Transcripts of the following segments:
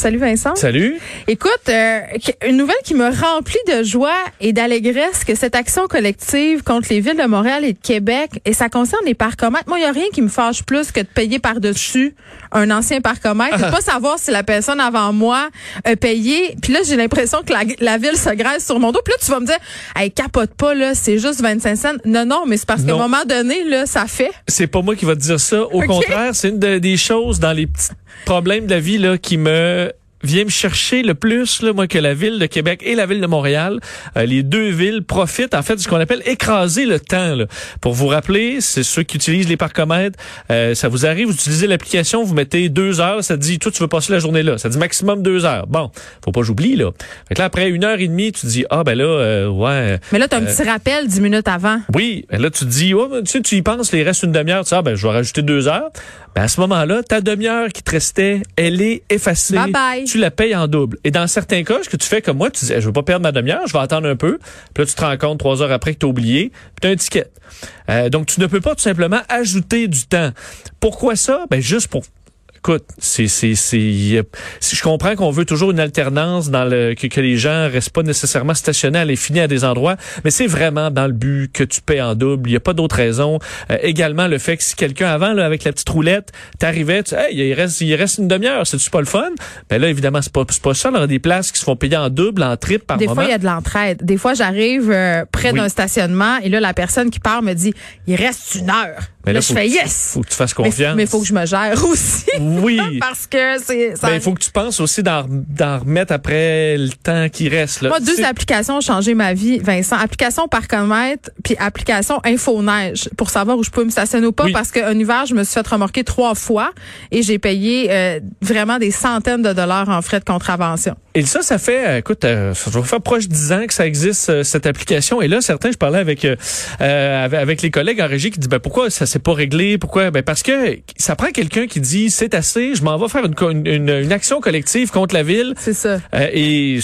Salut Vincent. Salut. Écoute, euh, une nouvelle qui me remplit de joie et d'allégresse que cette action collective contre les villes de Montréal et de Québec, et ça concerne les parcomètres. Moi, il n'y a rien qui me fâche plus que de payer par-dessus un ancien parcomètre et de pas savoir si la personne avant moi a payé. Puis là, j'ai l'impression que la, ville se graisse sur mon dos. Puis là, tu vas me dire, hey, capote pas, là, c'est juste 25 cents. Non, non, mais c'est parce qu'à un moment donné, là, ça fait. C'est pas moi qui va te dire ça. Au contraire, c'est une des choses dans les petits problèmes de la vie là, qui me vient me chercher le plus, là, moi, que la ville de Québec et la ville de Montréal. Euh, les deux villes profitent, en fait, de ce qu'on appelle écraser le temps. Là. Pour vous rappeler, c'est ceux qui utilisent les parcomètres. Euh, ça vous arrive, vous utilisez l'application, vous mettez deux heures, ça dit, toi, tu veux passer la journée là. Ça dit maximum deux heures. Bon, faut pas j'oublie, là. Fait que là, après une heure et demie, tu dis, ah, ben là, euh, ouais. Mais là, tu as un petit rappel dix minutes avant. Oui, ben là, tu te dis, oh, tu sais, tu y penses, il reste une demi-heure, tu dis, ah, ben, je vais rajouter deux heures. Ben, à ce moment-là, ta demi-heure qui te restait, elle est effacée. Bye bye tu la payes en double. Et dans certains cas, ce que tu fais comme moi, tu dis, je veux pas perdre ma demi-heure, je vais attendre un peu. Puis là, tu te rends compte trois heures après que tu as oublié, puis tu as un ticket. Euh, donc, tu ne peux pas tout simplement ajouter du temps. Pourquoi ça? Ben, juste pour écoute, c'est c'est c'est je comprends qu'on veut toujours une alternance dans le que, que les gens restent pas nécessairement stationnés à les finir à des endroits, mais c'est vraiment dans le but que tu paies en double. Il y a pas d'autre raison. Euh, également le fait que si quelqu'un avant là avec la petite roulette, t'arrivais, tu hey, il reste il reste une demi-heure, c'est pas le fun? Ben là évidemment c'est pas c'est pas ça. Il y a des places qui se font payer en double, en triple par des moment. Des fois il y a de l'entraide. Des fois j'arrive euh, près d'un stationnement et là la personne qui part me dit il reste une heure. Mais là, je fais yes. Faut que tu fasses confiance. Mais il faut que je me gère aussi. Oui. Parce que c'est. Ben, il faut que tu penses aussi d'en remettre après le temps qui reste. Là. Moi, deux applications ont changé ma vie, Vincent. Application Parcomètre, puis application Infoneige pour savoir où je peux me stationner ou pas. Parce qu'un hiver, je me suis fait remorquer trois fois et j'ai payé euh, vraiment des centaines de dollars en frais de contravention. Et ça, ça fait, euh, écoute, euh, ça va faire proche de 10 ans que ça existe, cette application. Et là, certains, je parlais avec avec les collègues en régie qui disent, ben pourquoi ça c'est pas réglé? Pourquoi? Ben parce que ça prend quelqu'un qui dit c'est assez, je m'en vais faire une, une, une, action collective contre la ville. C'est ça. Euh, et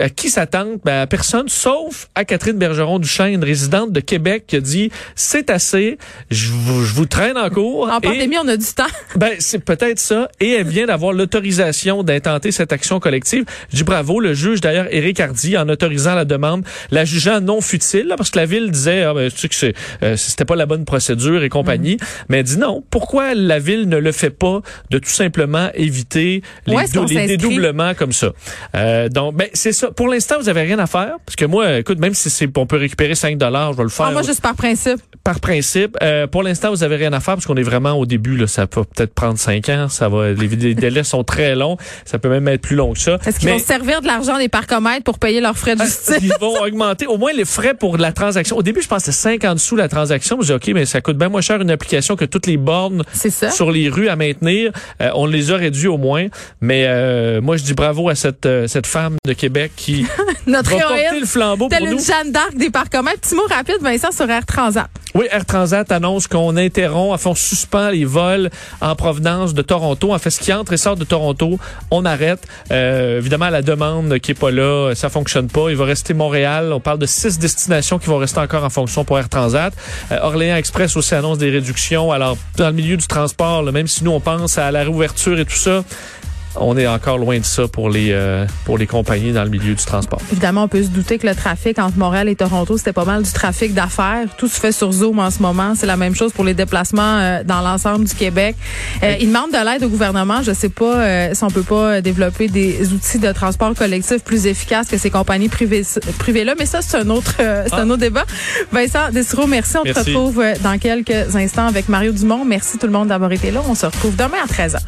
à qui s'attend? Ben à personne, sauf à Catherine Bergeron Duchesne, résidente de Québec, qui a dit c'est assez, je vous, je vous traîne en cours. En pandémie, on a du temps. Ben c'est peut-être ça. Et elle vient d'avoir l'autorisation d'intenter cette action collective. Je dis bravo. Le juge d'ailleurs, Éric Hardy, en autorisant la demande, la jugeant non futile, parce que la ville disait ah, ben, tu sais que euh, c'était pas la bonne procédure et compagnie. Mm. Mais elle dit non. Pourquoi la ville ne le fait pas de tout simplement éviter les, les dédoublements comme ça? Euh, donc, ben, c'est ça. Pour l'instant, vous avez rien à faire. Parce que moi, écoute, même si c'est, on peut récupérer 5 dollars, je vais le faire. Ah, moi, juste par principe. Par principe. Euh, pour l'instant, vous avez rien à faire parce qu'on est vraiment au début, là. Ça peut peut-être prendre 5 ans. Ça va, les, délais sont très longs. Ça peut même être plus long que ça. Est-ce qu'ils vont servir de l'argent des parcomètres pour payer leurs frais de ah, justice? Ils vont augmenter au moins les frais pour la transaction. Au début, je pensais 50 sous la transaction. Je dis, OK, mais ça coûte bien moins cher une application que toutes les bornes sur les rues à maintenir. Euh, on les a réduits au moins. Mais euh, moi, je dis bravo à cette, euh, cette femme de Québec qui Notre va porter le flambeau pour une Jeanne d'Arc des parcomètres. Petit mot rapide, Vincent, sur Air Transat. Oui, Air Transat annonce qu'on interrompt, enfin on suspend les vols en provenance de Toronto. En fait, ce qui entre et sort de Toronto, on arrête. évidemment, la demande qui est pas là, ça fonctionne pas. Il va rester Montréal. On parle de six destinations qui vont rester encore en fonction pour Air Transat. Orléans Express aussi annonce des réductions. Alors, dans le milieu du transport, même si nous, on pense à la réouverture et tout ça, on est encore loin de ça pour les euh, pour les compagnies dans le milieu du transport. Évidemment, on peut se douter que le trafic entre Montréal et Toronto, c'était pas mal du trafic d'affaires. Tout se fait sur Zoom en ce moment. C'est la même chose pour les déplacements euh, dans l'ensemble du Québec. Euh, ils demandent de l'aide au gouvernement. Je sais pas euh, si on peut pas développer des outils de transport collectif plus efficaces que ces compagnies privées privées là, mais ça c'est un autre c'est un ah. autre débat. Vincent Dessereau, merci. On se retrouve dans quelques instants avec Mario Dumont. Merci tout le monde d'avoir été là. On se retrouve demain à 13h.